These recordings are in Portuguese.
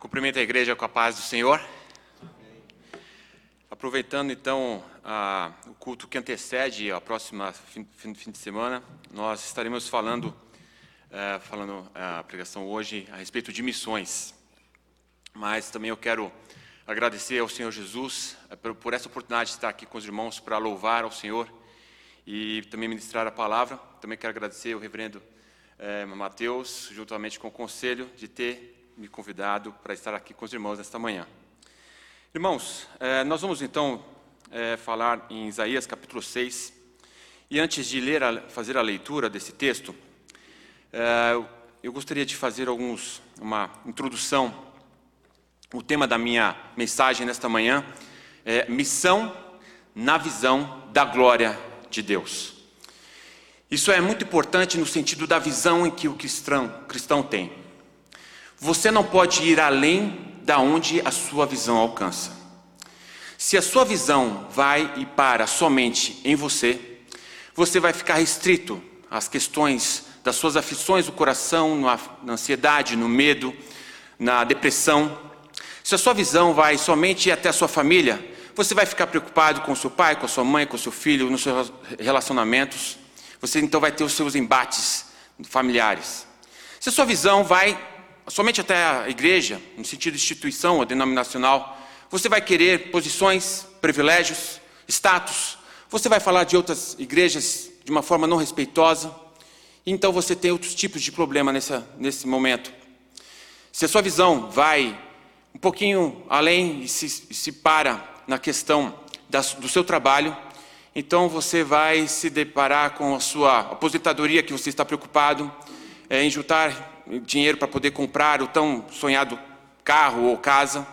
Cumprimento a igreja com a paz do Senhor. Aproveitando então a, o culto que antecede a próxima fim, fim, de semana, nós estaremos falando, é, falando a pregação hoje a respeito de missões. Mas também eu quero agradecer ao Senhor Jesus é, por, por essa oportunidade de estar aqui com os irmãos para louvar ao Senhor e também ministrar a palavra. Também quero agradecer ao reverendo é, Mateus, juntamente com o conselho, de ter me convidado para estar aqui com os irmãos nesta manhã. Irmãos, é, nós vamos então é, falar em Isaías capítulo 6. E antes de ler fazer a leitura desse texto, é, eu gostaria de fazer alguns, uma introdução. O tema da minha mensagem nesta manhã é Missão na visão da glória de Deus. Isso é muito importante no sentido da visão em que o cristão, cristão tem. Você não pode ir além da onde a sua visão alcança. Se a sua visão vai e para somente em você, você vai ficar restrito às questões das suas aflições do coração, na ansiedade, no medo, na depressão. Se a sua visão vai somente até a sua família, você vai ficar preocupado com seu pai, com sua mãe, com seu filho, nos seus relacionamentos. Você então vai ter os seus embates familiares. Se a sua visão vai somente até a igreja, no sentido instituição ou denominacional, você vai querer posições, privilégios, status. Você vai falar de outras igrejas de uma forma não respeitosa. Então você tem outros tipos de problema nessa, nesse momento. Se a sua visão vai um pouquinho além e se, se para na questão da, do seu trabalho, então você vai se deparar com a sua aposentadoria que você está preocupado é, em juntar dinheiro para poder comprar o tão sonhado carro ou casa.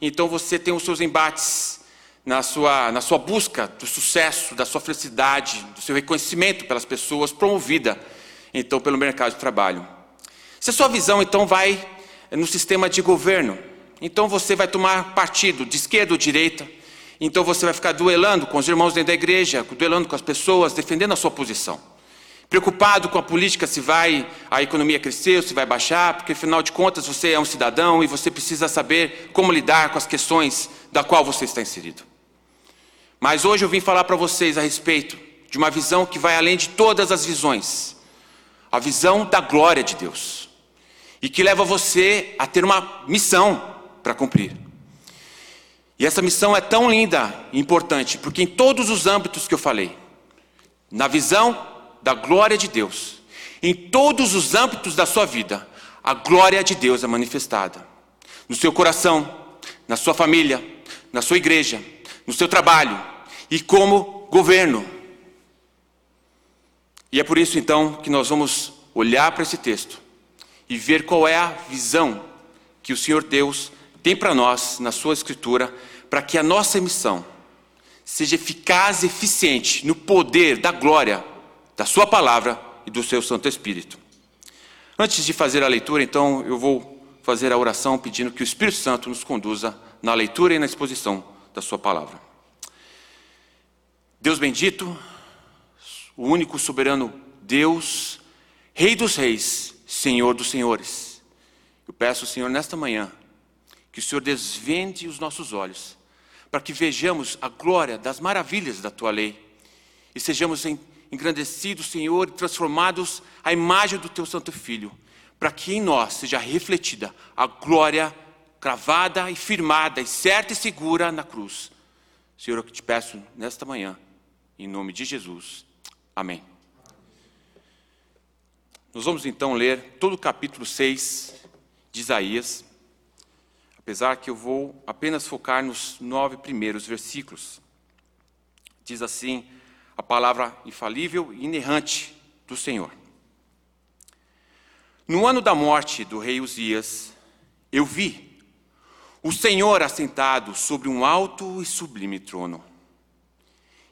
Então você tem os seus embates na sua, na sua busca do sucesso, da sua felicidade, do seu reconhecimento pelas pessoas, promovida então pelo mercado de trabalho. Se a sua visão então vai no sistema de governo, então você vai tomar partido de esquerda ou direita, então você vai ficar duelando com os irmãos dentro da igreja, duelando com as pessoas, defendendo a sua posição preocupado com a política, se vai a economia crescer ou se vai baixar, porque afinal de contas você é um cidadão e você precisa saber como lidar com as questões da qual você está inserido. Mas hoje eu vim falar para vocês a respeito de uma visão que vai além de todas as visões, a visão da glória de Deus, e que leva você a ter uma missão para cumprir. E essa missão é tão linda e importante, porque em todos os âmbitos que eu falei, na visão da glória de Deus. Em todos os âmbitos da sua vida, a glória de Deus é manifestada. No seu coração, na sua família, na sua igreja, no seu trabalho e como governo. E é por isso então que nós vamos olhar para esse texto e ver qual é a visão que o Senhor Deus tem para nós na sua escritura, para que a nossa missão seja eficaz e eficiente no poder da glória da Sua palavra e do Seu Santo Espírito. Antes de fazer a leitura, então, eu vou fazer a oração pedindo que o Espírito Santo nos conduza na leitura e na exposição da Sua palavra. Deus bendito, o único soberano Deus, Rei dos Reis, Senhor dos Senhores. Eu peço, Senhor, nesta manhã, que o Senhor desvende os nossos olhos, para que vejamos a glória das maravilhas da Tua lei e sejamos em engrandecidos, Senhor, e transformados à imagem do Teu Santo Filho, para que em nós seja refletida a glória cravada e firmada, e certa e segura na cruz. Senhor, eu te peço nesta manhã, em nome de Jesus. Amém. Nós vamos então ler todo o capítulo 6 de Isaías, apesar que eu vou apenas focar nos nove primeiros versículos. Diz assim a palavra infalível e inerrante do Senhor. No ano da morte do rei Uzias, eu vi o Senhor assentado sobre um alto e sublime trono,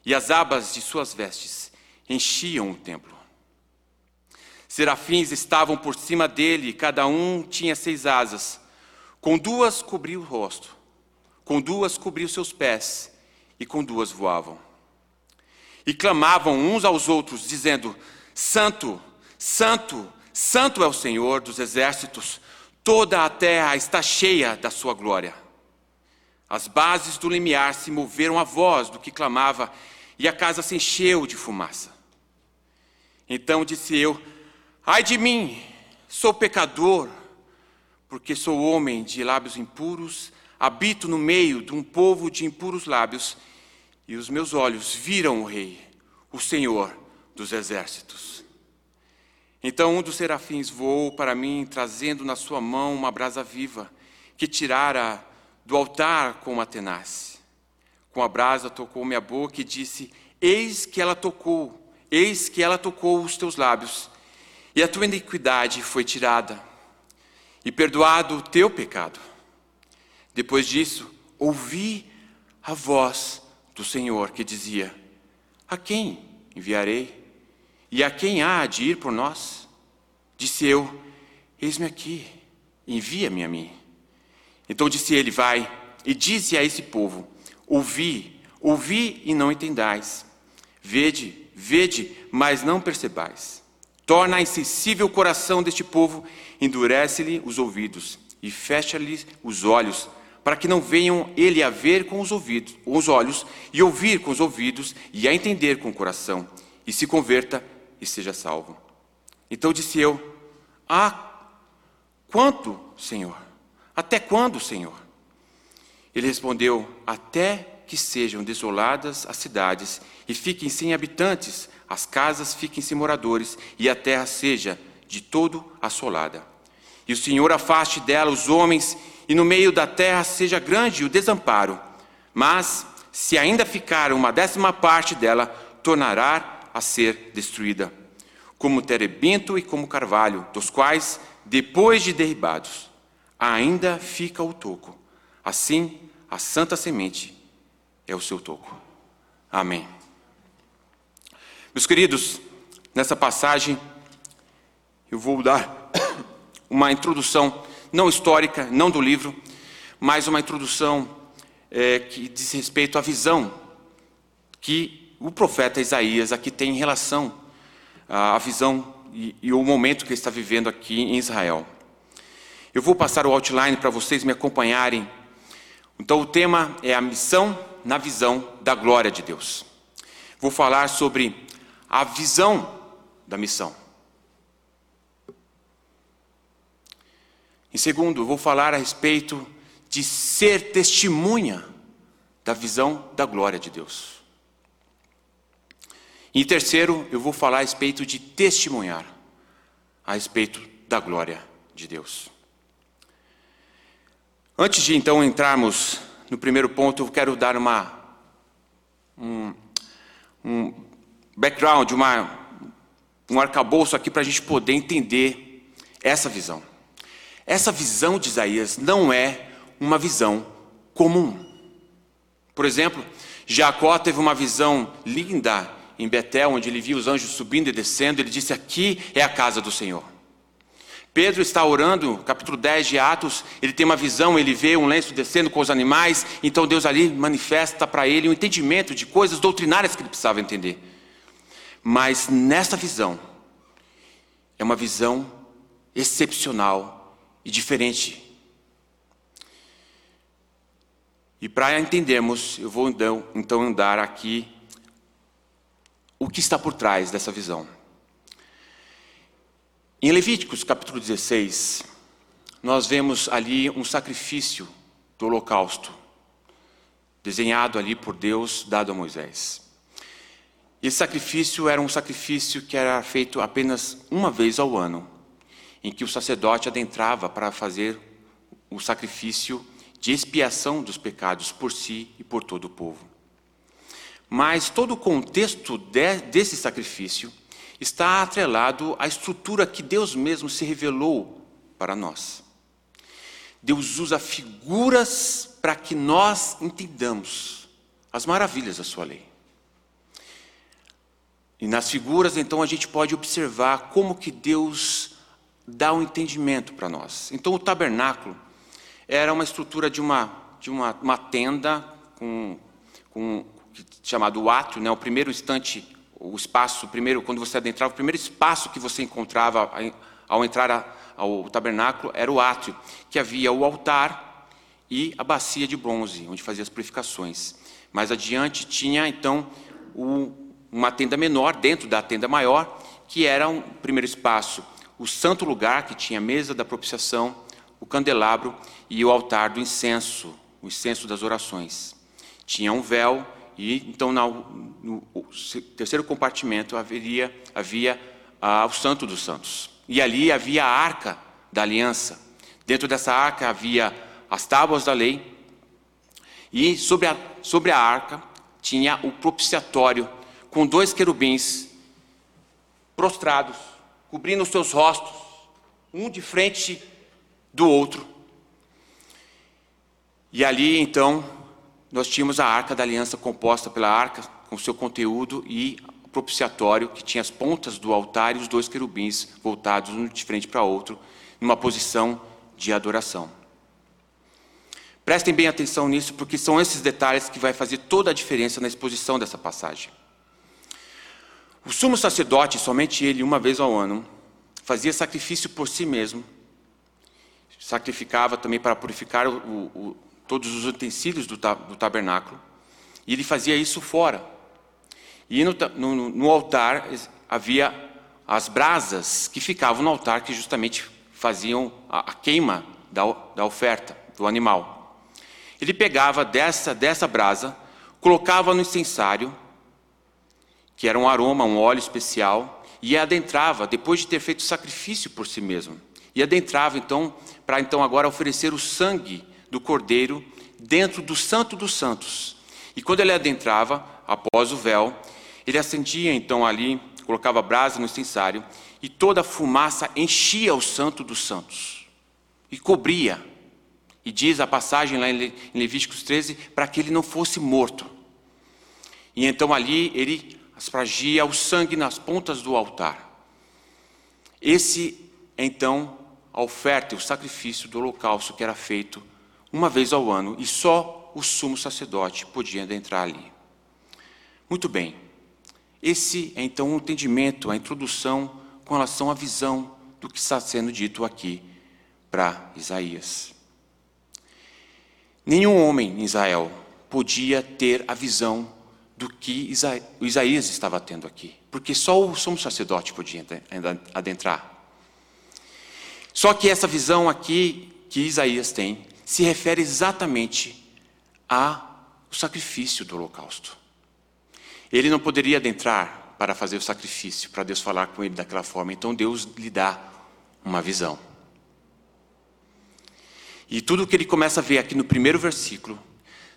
e as abas de suas vestes enchiam o templo. Serafins estavam por cima dele, cada um tinha seis asas. Com duas cobria o rosto, com duas cobria os seus pés, e com duas voavam e clamavam uns aos outros, dizendo: Santo, Santo, Santo é o Senhor dos exércitos, Toda a terra está cheia da sua glória. As bases do limiar se moveram à voz do que clamava, e a casa se encheu de fumaça. Então disse eu: Ai de mim, sou pecador, porque sou homem de lábios impuros, habito no meio de um povo de impuros lábios, e os meus olhos viram o Rei, o Senhor dos exércitos. Então um dos serafins voou para mim, trazendo na sua mão uma brasa viva, que tirara do altar com uma tenaz. Com a brasa tocou minha boca e disse: Eis que ela tocou, eis que ela tocou os teus lábios, e a tua iniquidade foi tirada, e perdoado o teu pecado. Depois disso, ouvi a voz do Senhor que dizia: A quem enviarei? E a quem há de ir por nós? Disse eu: Eis-me aqui, envia-me a mim. Então disse ele: Vai e dize a esse povo: Ouvi, ouvi e não entendais. Vede, vede, mas não percebais. Torna insensível o coração deste povo, endurece-lhe os ouvidos e fecha-lhe os olhos, para que não venham ele a ver com os ouvidos, os olhos, e ouvir com os ouvidos, e a entender com o coração, e se converta e seja salvo. Então disse eu: Ah, quanto, Senhor? Até quando, Senhor? Ele respondeu: Até que sejam desoladas as cidades e fiquem sem habitantes, as casas fiquem sem moradores e a terra seja de todo assolada. E o Senhor afaste dela os homens e no meio da terra seja grande o desamparo. Mas, se ainda ficar uma décima parte dela, tornará a ser destruída, como terebinto e como carvalho, dos quais, depois de derribados, ainda fica o toco. Assim, a santa semente é o seu toco. Amém. Meus queridos, nessa passagem eu vou dar uma introdução, não histórica, não do livro, mas uma introdução é, que diz respeito à visão que o profeta Isaías aqui tem em relação à visão e, e o momento que ele está vivendo aqui em Israel. Eu vou passar o outline para vocês me acompanharem. Então, o tema é a missão na visão da glória de Deus. Vou falar sobre a visão da missão. Em segundo, vou falar a respeito de ser testemunha da visão da glória de Deus. Em terceiro, eu vou falar a respeito de testemunhar a respeito da glória de Deus. Antes de então entrarmos no primeiro ponto, eu quero dar uma, um, um background, uma, um arcabouço aqui para a gente poder entender essa visão. Essa visão de Isaías não é uma visão comum. Por exemplo, Jacó teve uma visão linda em Betel, onde ele viu os anjos subindo e descendo. Ele disse: Aqui é a casa do Senhor. Pedro está orando, capítulo 10 de Atos, ele tem uma visão, ele vê um lenço descendo com os animais, então Deus ali manifesta para ele um entendimento de coisas doutrinárias que ele precisava entender. Mas nessa visão, é uma visão excepcional e diferente. E para entendermos, eu vou então, andar aqui o que está por trás dessa visão. Em Levíticos capítulo 16, nós vemos ali um sacrifício do holocausto, desenhado ali por Deus, dado a Moisés. Esse sacrifício era um sacrifício que era feito apenas uma vez ao ano, em que o sacerdote adentrava para fazer o sacrifício de expiação dos pecados por si e por todo o povo. Mas todo o contexto de, desse sacrifício está atrelado à estrutura que Deus mesmo se revelou para nós. Deus usa figuras para que nós entendamos as maravilhas da sua lei. E nas figuras, então, a gente pode observar como que Deus dá um entendimento para nós. Então, o tabernáculo era uma estrutura de uma, de uma, uma tenda com, com chamado átrio, né, o primeiro instante o espaço, primeiro, quando você adentrava, o primeiro espaço que você encontrava ao entrar ao tabernáculo era o átrio, que havia o altar e a bacia de bronze, onde fazia as purificações. Mais adiante tinha então o, uma tenda menor dentro da tenda maior, que era um primeiro espaço, o santo lugar, que tinha a mesa da propiciação, o candelabro e o altar do incenso, o incenso das orações. Tinha um véu e então no, terceiro compartimento haveria, havia ah, o Santo dos Santos. E ali havia a arca da aliança. Dentro dessa arca havia as tábuas da lei. E sobre a, sobre a arca tinha o propiciatório com dois querubins prostrados, cobrindo os seus rostos, um de frente do outro. E ali então nós tínhamos a arca da aliança composta pela arca com seu conteúdo e propiciatório que tinha as pontas do altar e os dois querubins voltados um de frente para o outro, numa posição de adoração. Prestem bem atenção nisso, porque são esses detalhes que vai fazer toda a diferença na exposição dessa passagem. O sumo sacerdote, somente ele, uma vez ao ano, fazia sacrifício por si mesmo, sacrificava também para purificar o, o, todos os utensílios do, do, tabernáculo, e ele fazia isso fora. E no, no, no altar havia as brasas que ficavam no altar, que justamente faziam a, a queima da, da oferta do animal. Ele pegava dessa, dessa brasa, colocava no incensário, que era um aroma, um óleo especial, e adentrava, depois de ter feito sacrifício por si mesmo, e adentrava então, para então agora oferecer o sangue do cordeiro dentro do Santo dos Santos. E quando ele adentrava, após o véu, ele acendia então ali, colocava brasa no incensário, e toda a fumaça enchia o Santo dos Santos e cobria. E diz a passagem lá em Levíticos 13 para que ele não fosse morto. E então ali ele aspragia o sangue nas pontas do altar. Esse é então a oferta e o sacrifício do holocausto que era feito uma vez ao ano e só o sumo sacerdote podia entrar ali. Muito bem. Esse é então o um entendimento, a introdução com relação à visão do que está sendo dito aqui para Isaías. Nenhum homem em Israel podia ter a visão do que o Isaías estava tendo aqui, porque só o sumo sacerdote podia adentrar. Só que essa visão aqui que Isaías tem se refere exatamente ao sacrifício do holocausto. Ele não poderia adentrar para fazer o sacrifício, para Deus falar com ele daquela forma. Então Deus lhe dá uma visão. E tudo que ele começa a ver aqui no primeiro versículo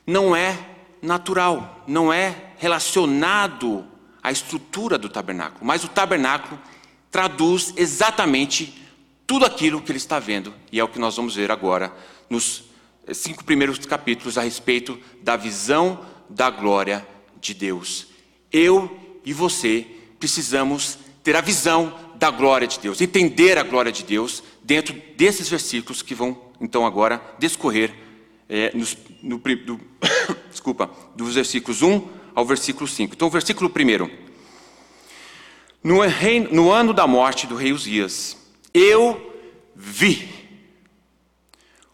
não é natural, não é relacionado à estrutura do tabernáculo, mas o tabernáculo traduz exatamente tudo aquilo que ele está vendo, e é o que nós vamos ver agora nos cinco primeiros capítulos a respeito da visão da glória de Deus. Eu e você precisamos ter a visão da glória de Deus, entender a glória de Deus dentro desses versículos que vão então agora discorrer é, nos, no, do, desculpa, dos versículos 1 ao versículo 5. Então, o versículo 1. No, no ano da morte do rei Uzias, eu vi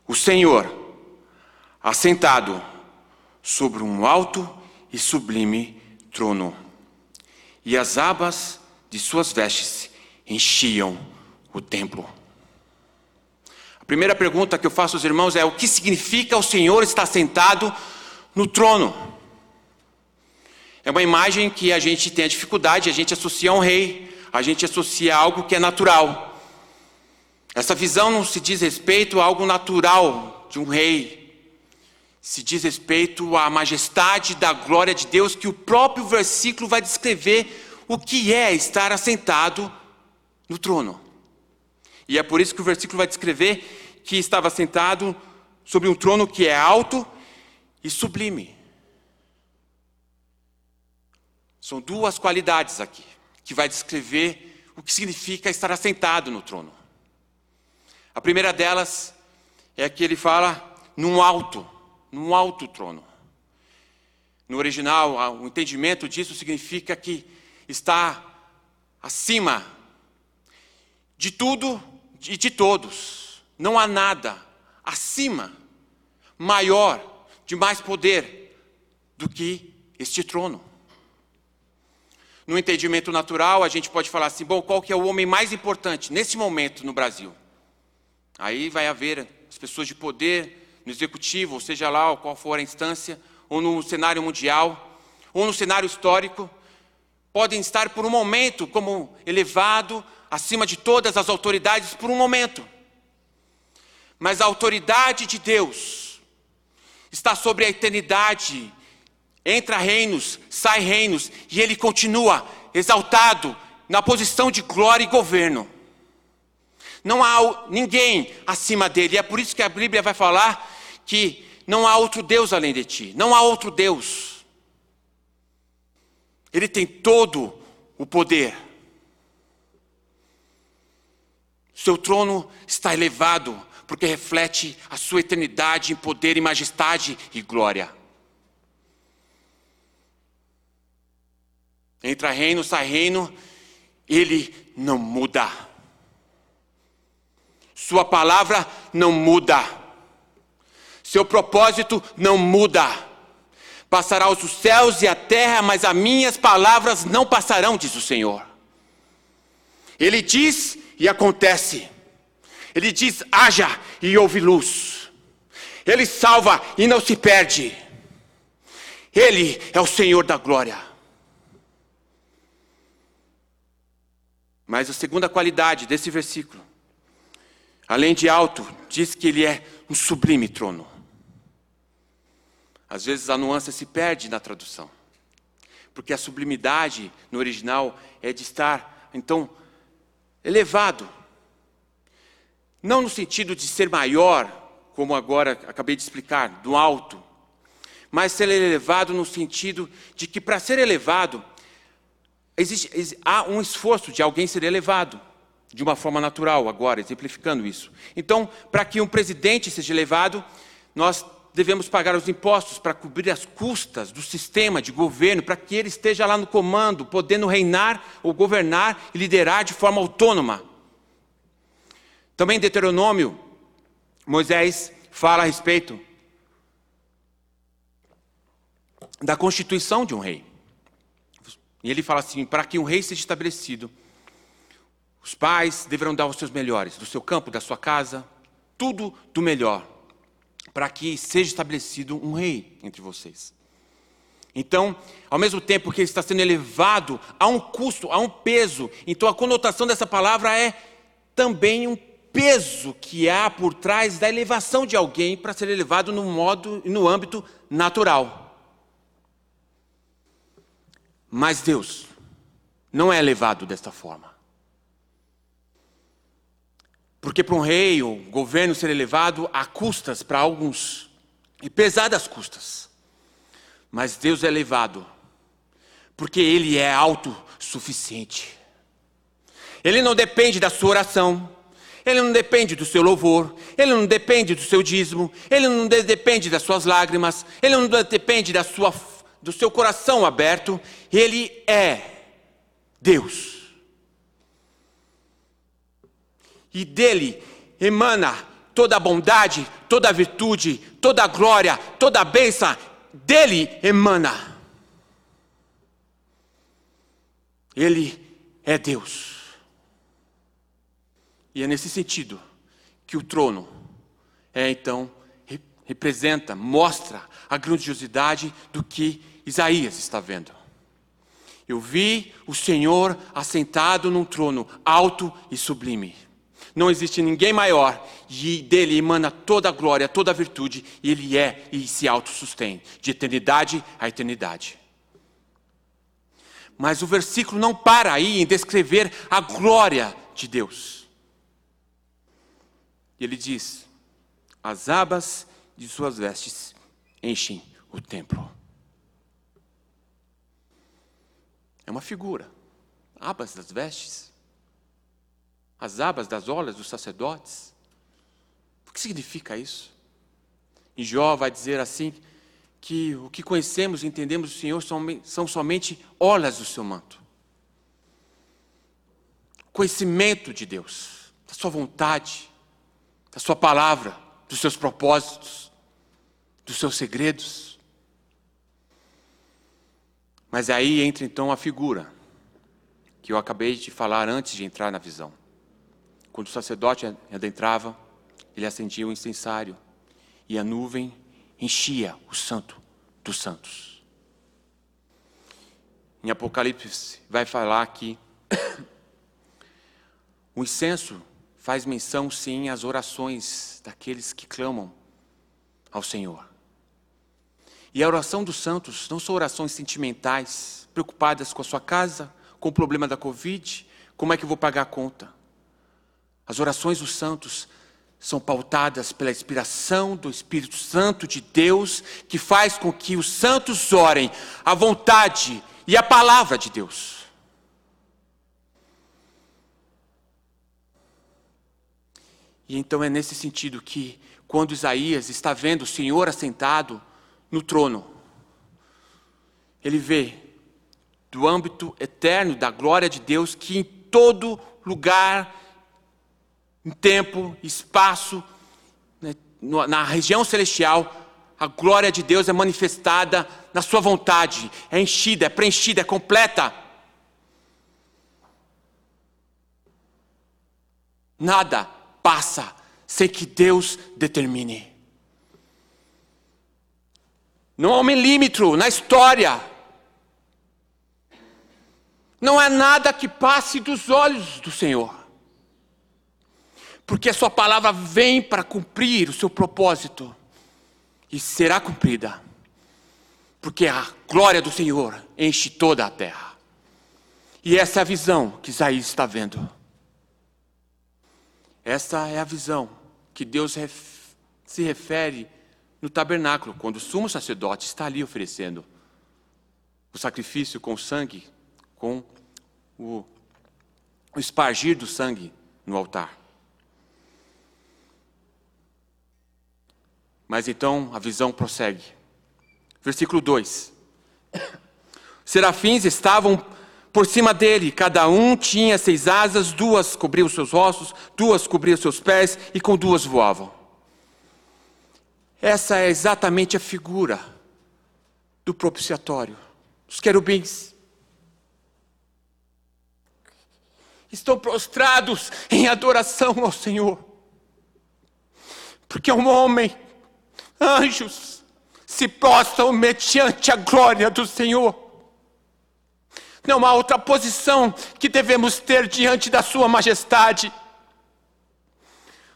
o Senhor assentado sobre um alto e sublime trono e as abas de suas vestes enchiam o templo. A primeira pergunta que eu faço aos irmãos é: o que significa o Senhor estar sentado no trono? É uma imagem que a gente tem a dificuldade, a gente associa a um rei, a gente associa a algo que é natural. Essa visão não se diz respeito a algo natural de um rei, se diz respeito à majestade da glória de Deus, que o próprio versículo vai descrever o que é estar assentado no trono. E é por isso que o versículo vai descrever que estava sentado sobre um trono que é alto e sublime. São duas qualidades aqui que vai descrever o que significa estar assentado no trono. A primeira delas é que ele fala num alto num alto trono. No original, o entendimento disso significa que está acima de tudo de, de todos. Não há nada acima, maior, de mais poder do que este trono. No entendimento natural, a gente pode falar assim: bom, qual que é o homem mais importante nesse momento no Brasil? Aí vai haver as pessoas de poder no executivo, ou seja lá qual for a instância, ou no cenário mundial, ou no cenário histórico, podem estar por um momento como elevado acima de todas as autoridades por um momento. Mas a autoridade de Deus está sobre a eternidade, entra reinos, sai reinos, e ele continua exaltado na posição de glória e governo. Não há ninguém acima dele. É por isso que a Bíblia vai falar que não há outro Deus além de ti. Não há outro Deus. Ele tem todo o poder. Seu trono está elevado, porque reflete a sua eternidade em poder e majestade e glória. Entra reino, sai reino, ele não muda. Sua palavra não muda. Seu propósito não muda. Passará os céus e a terra, mas as minhas palavras não passarão, diz o Senhor. Ele diz e acontece. Ele diz: haja e houve luz. Ele salva e não se perde. Ele é o Senhor da glória. Mas a segunda qualidade desse versículo, além de alto, diz que ele é um sublime trono. Às vezes a nuance se perde na tradução, porque a sublimidade no original é de estar, então, elevado. Não no sentido de ser maior, como agora acabei de explicar, do alto, mas ser elevado no sentido de que para ser elevado, existe, há um esforço de alguém ser elevado, de uma forma natural, agora, exemplificando isso. Então, para que um presidente seja elevado, nós devemos pagar os impostos para cobrir as custas do sistema de governo, para que ele esteja lá no comando, podendo reinar ou governar e liderar de forma autônoma. Também em Deuteronômio, Moisés fala a respeito da constituição de um rei. E ele fala assim: para que um rei seja estabelecido, os pais deverão dar os seus melhores, do seu campo, da sua casa, tudo do melhor para que seja estabelecido um rei entre vocês. Então, ao mesmo tempo que ele está sendo elevado, há um custo, há um peso. Então, a conotação dessa palavra é também um peso que há por trás da elevação de alguém para ser elevado no modo e no âmbito natural. Mas Deus não é elevado desta forma. Porque para um rei, o governo ser elevado há custas para alguns, e pesadas custas. Mas Deus é elevado, porque Ele é autossuficiente. Ele não depende da sua oração, Ele não depende do seu louvor, Ele não depende do seu dízimo, Ele não depende das suas lágrimas, Ele não depende da sua, do seu coração aberto, Ele é Deus e dele emana toda a bondade, toda a virtude, toda a glória, toda a bênção, dele emana. Ele é Deus. E é nesse sentido que o trono é então representa, mostra a grandiosidade do que Isaías está vendo. Eu vi o Senhor assentado num trono alto e sublime. Não existe ninguém maior, e dele emana toda a glória, toda a virtude, e ele é e se autossustém, de eternidade a eternidade. Mas o versículo não para aí em descrever a glória de Deus. Ele diz: as abas de suas vestes enchem o templo. É uma figura. Abas das vestes as abas das olas dos sacerdotes. O que significa isso? E Jó vai dizer assim: que o que conhecemos e entendemos do Senhor são somente olas do seu manto. Conhecimento de Deus, da sua vontade, da sua palavra, dos seus propósitos, dos seus segredos. Mas aí entra então a figura que eu acabei de falar antes de entrar na visão. Quando o sacerdote adentrava, ele acendia o incensário e a nuvem enchia o santo dos santos. Em Apocalipse vai falar que o incenso faz menção sim às orações daqueles que clamam ao Senhor. E a oração dos santos não são orações sentimentais, preocupadas com a sua casa, com o problema da Covid, como é que eu vou pagar a conta? As orações dos santos são pautadas pela inspiração do Espírito Santo de Deus, que faz com que os santos orem a vontade e a palavra de Deus. E então é nesse sentido que, quando Isaías está vendo o Senhor assentado no trono, ele vê do âmbito eterno da glória de Deus que em todo lugar em tempo, espaço, né, na região celestial, a glória de Deus é manifestada na sua vontade, é enchida, é preenchida, é completa. Nada passa sem que Deus determine. Não há um milímetro na história. Não há nada que passe dos olhos do Senhor porque a sua palavra vem para cumprir o seu propósito e será cumprida, porque a glória do Senhor enche toda a terra. E essa é a visão que Isaías está vendo. Essa é a visão que Deus se refere no tabernáculo, quando o sumo sacerdote está ali oferecendo o sacrifício com sangue, com o, o espargir do sangue no altar. Mas então a visão prossegue. Versículo 2: Serafins estavam por cima dele, cada um tinha seis asas, duas cobriam seus rostos, duas cobriam seus pés e com duas voavam. Essa é exatamente a figura do propiciatório. Os querubins estão prostrados em adoração ao Senhor, porque um homem anjos se prostram mediante a glória do Senhor. Não há outra posição que devemos ter diante da Sua majestade.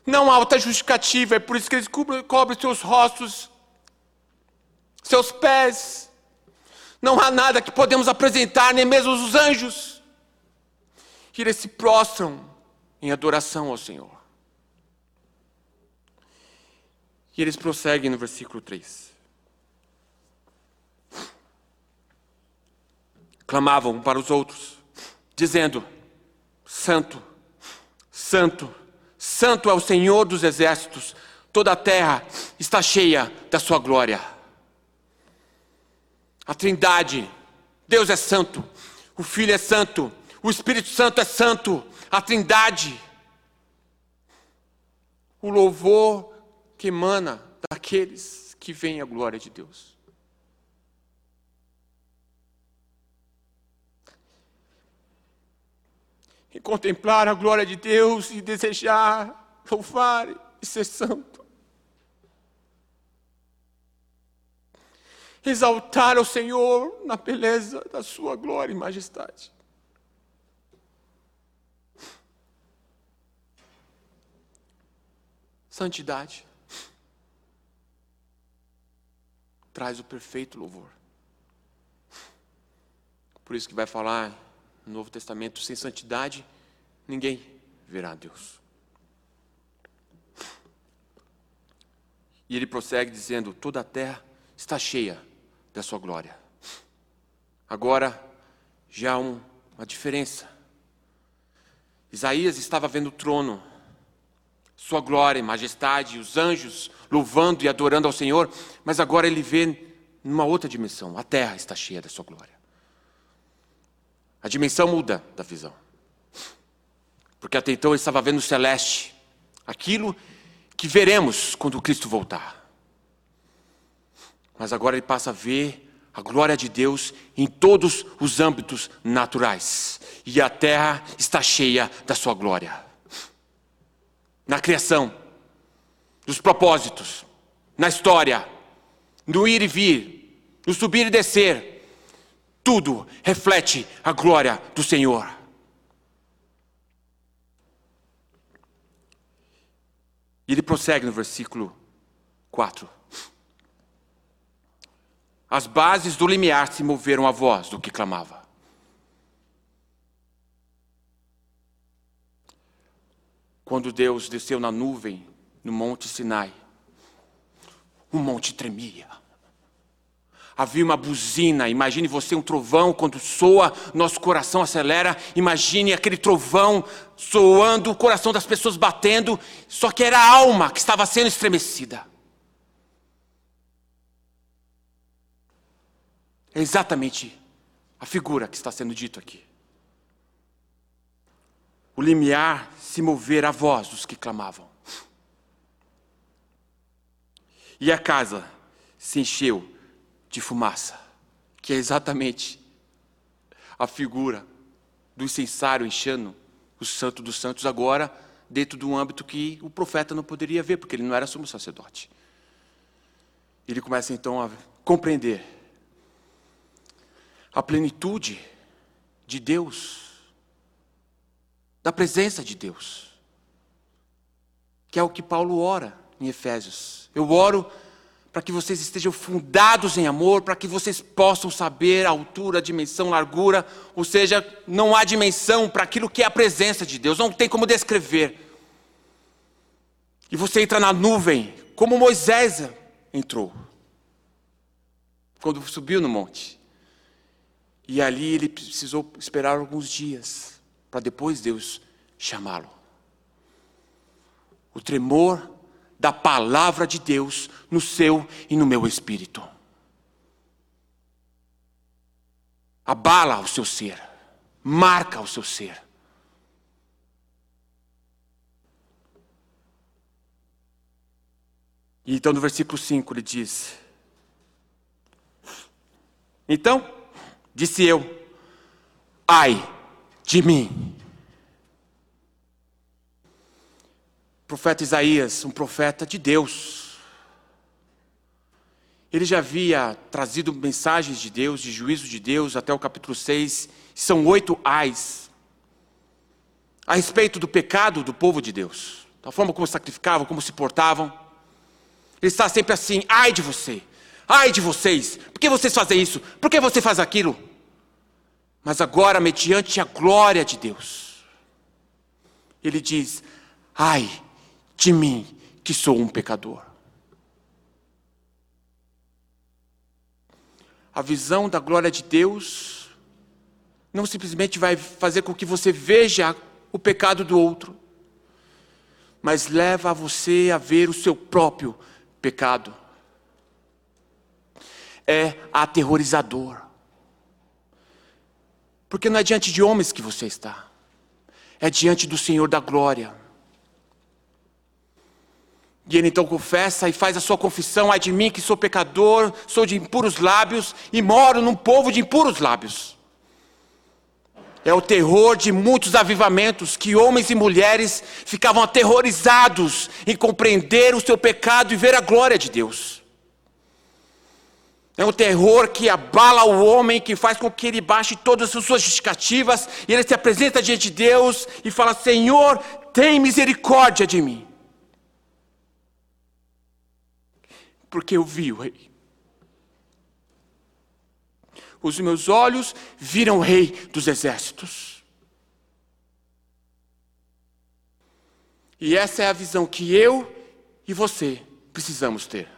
Não há outra justificativa, é por isso que eles cobrem, seus rostos, seus pés. Não há nada que podemos apresentar, nem mesmo os anjos. Que eles se prostram em adoração ao Senhor. E eles prosseguem no versículo 3. Clamavam para os outros, dizendo: Santo, Santo, Santo é o Senhor dos exércitos, toda a terra está cheia da sua glória. A Trindade, Deus é santo, o Filho é santo, o Espírito Santo é santo, a Trindade. O louvor que emana daqueles que veem a glória de Deus. E contemplar a glória de Deus e desejar louvar e ser santo. Exaltar ao Senhor na beleza da sua glória e majestade. Santidade. traz o perfeito louvor. Por isso que vai falar no Novo Testamento: sem santidade, ninguém verá Deus. E ele prossegue dizendo: toda a terra está cheia da sua glória. Agora, já há um, uma diferença. Isaías estava vendo o trono sua glória e majestade, os anjos louvando e adorando ao Senhor, mas agora ele vê numa outra dimensão: a terra está cheia da sua glória. A dimensão muda da visão. porque até então ele estava vendo o celeste, aquilo que veremos quando Cristo voltar. Mas agora ele passa a ver a glória de Deus em todos os âmbitos naturais, e a terra está cheia da sua glória. Na criação, nos propósitos, na história, no ir e vir, no subir e descer, tudo reflete a glória do Senhor. E ele prossegue no versículo 4. As bases do limiar se moveram à voz do que clamava. Quando Deus desceu na nuvem no monte Sinai, o monte tremia. Havia uma buzina, imagine você um trovão, quando soa, nosso coração acelera. Imagine aquele trovão soando, o coração das pessoas batendo, só que era a alma que estava sendo estremecida. É exatamente a figura que está sendo dito aqui. O limiar se mover à voz dos que clamavam. E a casa se encheu de fumaça, que é exatamente a figura do incensário enchendo o santo dos santos agora dentro de um âmbito que o profeta não poderia ver, porque ele não era sumo sacerdote. Ele começa então a compreender a plenitude de Deus, da presença de Deus, que é o que Paulo ora em Efésios. Eu oro para que vocês estejam fundados em amor, para que vocês possam saber a altura, a dimensão, a largura, ou seja, não há dimensão para aquilo que é a presença de Deus, não tem como descrever. E você entra na nuvem, como Moisés entrou, quando subiu no monte. E ali ele precisou esperar alguns dias, para depois Deus chamá-lo. O tremor da palavra de Deus no seu e no meu espírito. Abala o seu ser, marca o seu ser. E então no versículo 5 ele diz: Então, disse eu, ai de mim, profeta Isaías, um profeta de Deus. Ele já havia trazido mensagens de Deus, de juízo de Deus, até o capítulo 6. São oito ais a respeito do pecado do povo de Deus, da forma como sacrificavam, como se portavam. Ele está sempre assim: ai de você, ai de vocês, por que vocês fazem isso? Por que você faz aquilo? Mas agora, mediante a glória de Deus, ele diz: ai de mim, que sou um pecador. A visão da glória de Deus não simplesmente vai fazer com que você veja o pecado do outro, mas leva você a ver o seu próprio pecado. É aterrorizador. Porque não é diante de homens que você está, é diante do Senhor da glória. E ele então confessa e faz a sua confissão: ai de mim que sou pecador, sou de impuros lábios e moro num povo de impuros lábios. É o terror de muitos avivamentos que homens e mulheres ficavam aterrorizados em compreender o seu pecado e ver a glória de Deus. É um terror que abala o homem, que faz com que ele baixe todas as suas justificativas e ele se apresenta diante de Deus e fala: Senhor, tem misericórdia de mim. Porque eu vi o rei. Os meus olhos viram o rei dos exércitos. E essa é a visão que eu e você precisamos ter.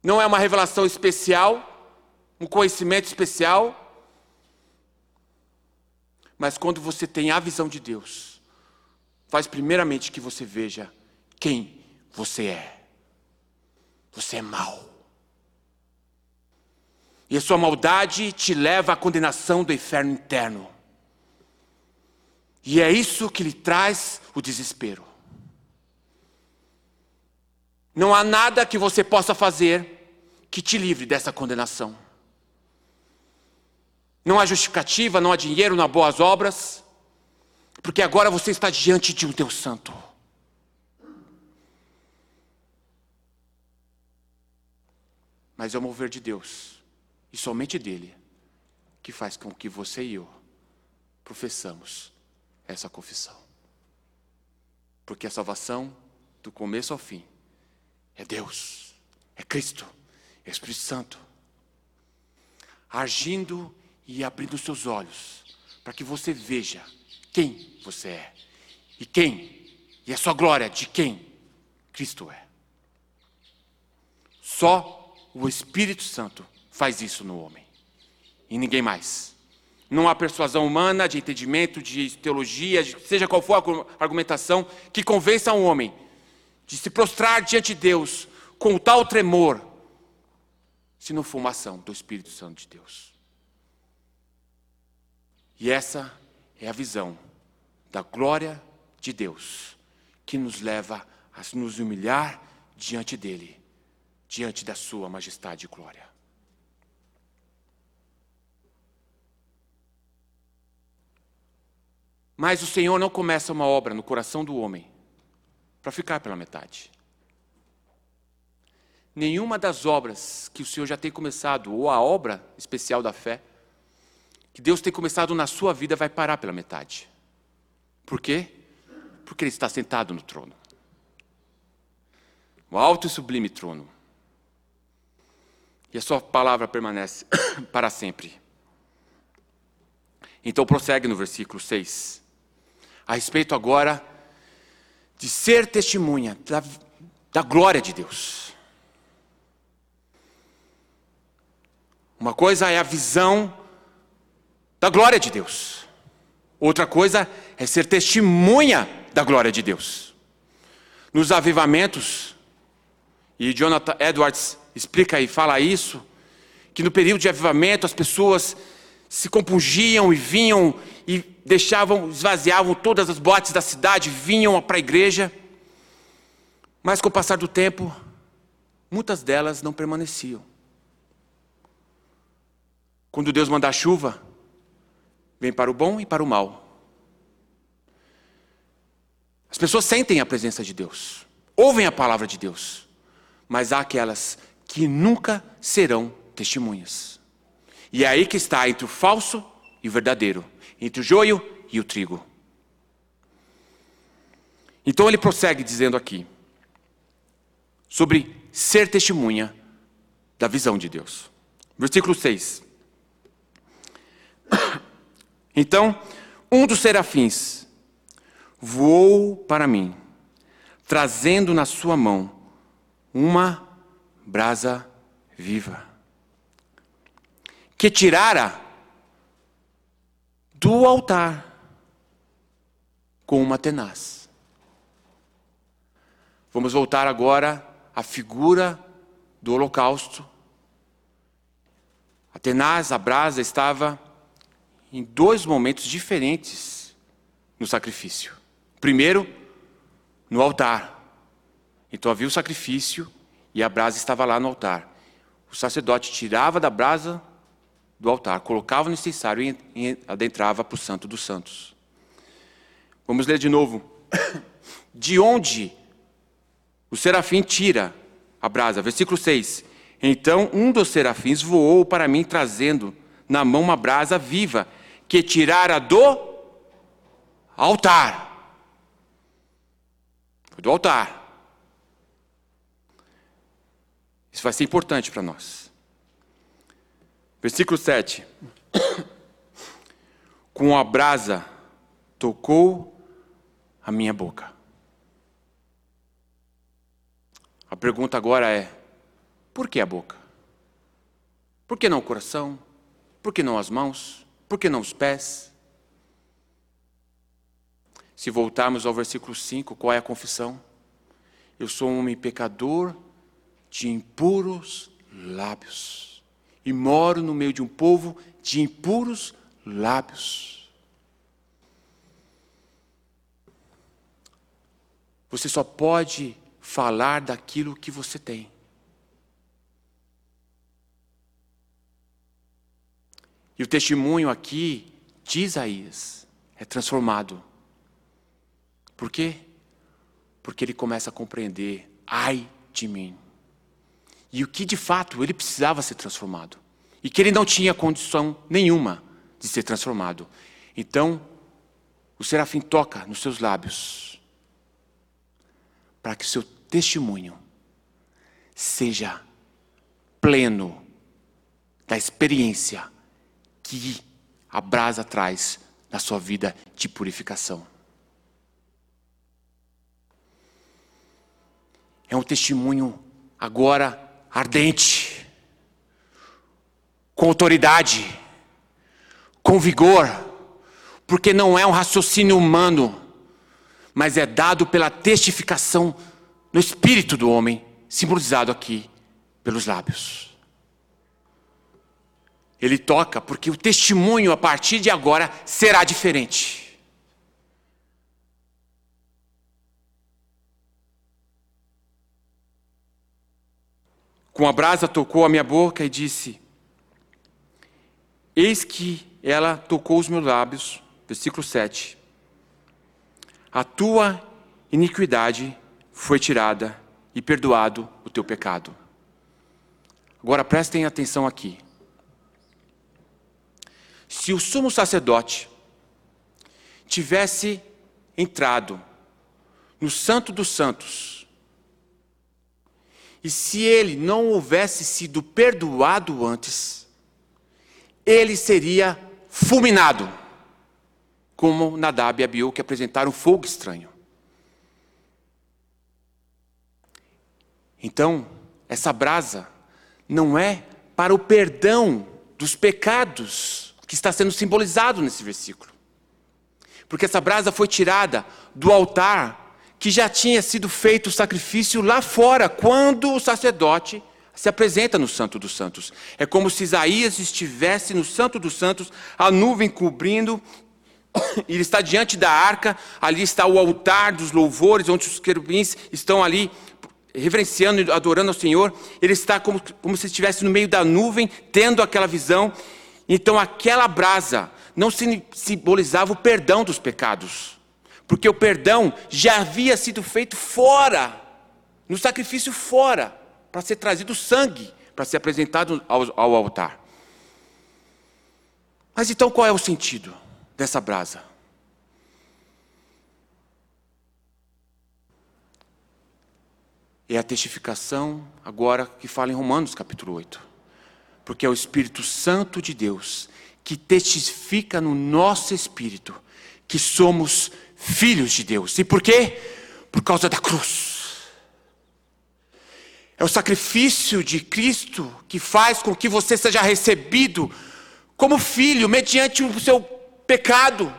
Não é uma revelação especial, um conhecimento especial, mas quando você tem a visão de Deus, faz primeiramente que você veja quem você é. Você é mau. E a sua maldade te leva à condenação do inferno interno. E é isso que lhe traz o desespero. Não há nada que você possa fazer que te livre dessa condenação. Não há justificativa, não há dinheiro, não há boas obras, porque agora você está diante de um Deus Santo. Mas é o mover de Deus, e somente dele, que faz com que você e eu professamos essa confissão. Porque a salvação, do começo ao fim, é Deus, é Cristo, é Espírito Santo, agindo e abrindo seus olhos, para que você veja quem você é e quem, e a sua glória de quem Cristo é. Só o Espírito Santo faz isso no homem, e ninguém mais. Não há persuasão humana, de entendimento, de teologia, de, seja qual for a argumentação, que convença um homem de se prostrar diante de Deus com tal tremor, se não for uma ação do Espírito Santo de Deus. E essa é a visão da glória de Deus, que nos leva a nos humilhar diante dEle, diante da Sua majestade e glória. Mas o Senhor não começa uma obra no coração do homem para ficar pela metade. Nenhuma das obras que o Senhor já tem começado, ou a obra especial da fé, que Deus tem começado na sua vida, vai parar pela metade. Por quê? Porque Ele está sentado no trono o alto e sublime trono. E a Sua palavra permanece para sempre. Então prossegue no versículo 6 a respeito agora de ser testemunha da, da glória de Deus. Uma coisa é a visão da glória de Deus, outra coisa é ser testemunha da glória de Deus. Nos avivamentos, e Jonathan Edwards explica e fala isso, que no período de avivamento as pessoas se compungiam e vinham e deixavam, esvaziavam todas as boates da cidade, vinham para a igreja. Mas com o passar do tempo, muitas delas não permaneciam. Quando Deus manda a chuva, vem para o bom e para o mal. As pessoas sentem a presença de Deus, ouvem a palavra de Deus, mas há aquelas que nunca serão testemunhas. E é aí que está entre o falso e o verdadeiro entre o joio e o trigo. Então ele prossegue dizendo aqui sobre ser testemunha da visão de Deus. Versículo 6. Então, um dos serafins voou para mim, trazendo na sua mão uma brasa viva, que tirara do altar com uma tenaz. Vamos voltar agora à figura do holocausto. A tenaz, a brasa, estava em dois momentos diferentes no sacrifício. Primeiro, no altar. Então havia o sacrifício e a brasa estava lá no altar. O sacerdote tirava da brasa do altar, colocava no incensário e, adentrava para o Santo dos Santos. Vamos ler de novo. De onde o serafim tira a brasa? Versículo 6. Então um dos serafins voou para mim, trazendo na mão uma brasa viva, que tirara do altar. Do altar. Isso vai ser importante para nós. Versículo 7. Com a brasa tocou a minha boca. A pergunta agora é: por que a boca? Por que não o coração? Por que não as mãos? Por que não os pés? Se voltarmos ao versículo 5, qual é a confissão? Eu sou um homem pecador de impuros lábios e moro no meio de um povo de impuros lábios. Você só pode falar daquilo que você tem. E o testemunho aqui de Isaías é transformado. Por quê? Porque ele começa a compreender: ai de mim. E o que de fato ele precisava ser transformado. E que ele não tinha condição nenhuma de ser transformado. Então, o serafim toca nos seus lábios para que o seu testemunho seja pleno da experiência que a brasa traz na sua vida de purificação. É um testemunho agora ardente, com autoridade, com vigor, porque não é um raciocínio humano, mas é dado pela testificação no espírito do homem, simbolizado aqui pelos lábios. Ele toca porque o testemunho a partir de agora será diferente. Com a brasa tocou a minha boca e disse: Eis que ela tocou os meus lábios. Versículo 7. A tua iniquidade foi tirada e perdoado o teu pecado. Agora prestem atenção aqui. Se o sumo sacerdote tivesse entrado no Santo dos Santos, e se ele não houvesse sido perdoado antes, ele seria fulminado, como Nadab e Abiú que apresentaram fogo estranho. Então, essa brasa não é para o perdão dos pecados que está sendo simbolizado nesse versículo. Porque essa brasa foi tirada do altar que já tinha sido feito o sacrifício lá fora, quando o sacerdote se apresenta no Santo dos Santos. É como se Isaías estivesse no Santo dos Santos, a nuvem cobrindo, ele está diante da arca, ali está o altar dos louvores, onde os querubins estão ali reverenciando e adorando ao Senhor. Ele está como, como se estivesse no meio da nuvem, tendo aquela visão, então aquela brasa não simbolizava o perdão dos pecados, porque o perdão já havia sido feito fora, no sacrifício fora, para ser trazido sangue, para ser apresentado ao, ao altar. Mas então qual é o sentido dessa brasa? É a testificação agora que fala em Romanos capítulo 8 porque é o Espírito Santo de Deus que testifica no nosso espírito que somos filhos de Deus. E por quê? Por causa da cruz. É o sacrifício de Cristo que faz com que você seja recebido como filho mediante o seu pecado.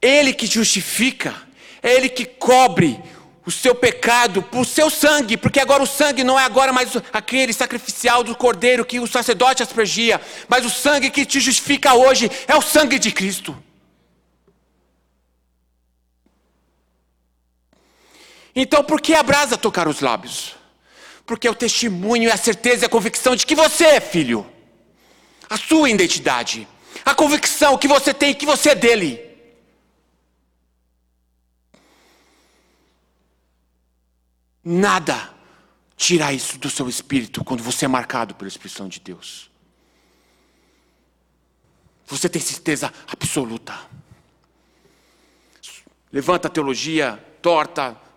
Ele que justifica, é Ele que cobre o seu pecado por seu sangue, porque agora o sangue não é agora mais aquele sacrificial do cordeiro que o sacerdote aspergia, mas o sangue que te justifica hoje é o sangue de Cristo. Então, por que a brasa tocar os lábios? Porque é o testemunho, é a certeza e a convicção de que você é filho, a sua identidade, a convicção que você tem que você é dele. Nada tira isso do seu espírito quando você é marcado pela expressão de Deus. Você tem certeza absoluta. Levanta a teologia torta,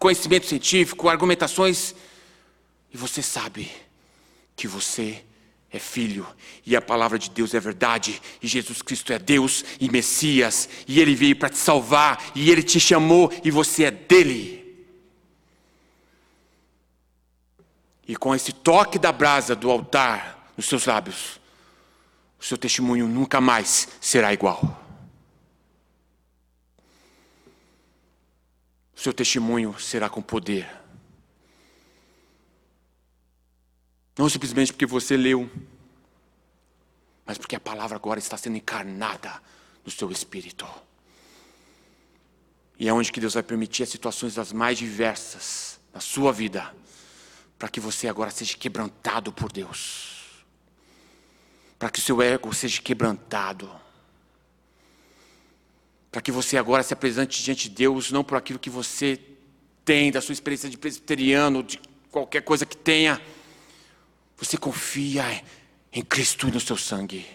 conhecimento científico, argumentações, e você sabe que você é filho, e a palavra de Deus é verdade, e Jesus Cristo é Deus e Messias, e Ele veio para te salvar, e Ele te chamou, e você é dele. E com esse toque da brasa do altar nos seus lábios, o seu testemunho nunca mais será igual. O seu testemunho será com poder. Não simplesmente porque você leu, mas porque a palavra agora está sendo encarnada no seu espírito. E é onde que Deus vai permitir as situações das mais diversas na sua vida, para que você agora seja quebrantado por Deus. Para que o seu ego seja quebrantado. Para que você agora se apresente diante de Deus, não por aquilo que você tem, da sua experiência de presbiteriano, de qualquer coisa que tenha. Você confia em Cristo e no seu sangue.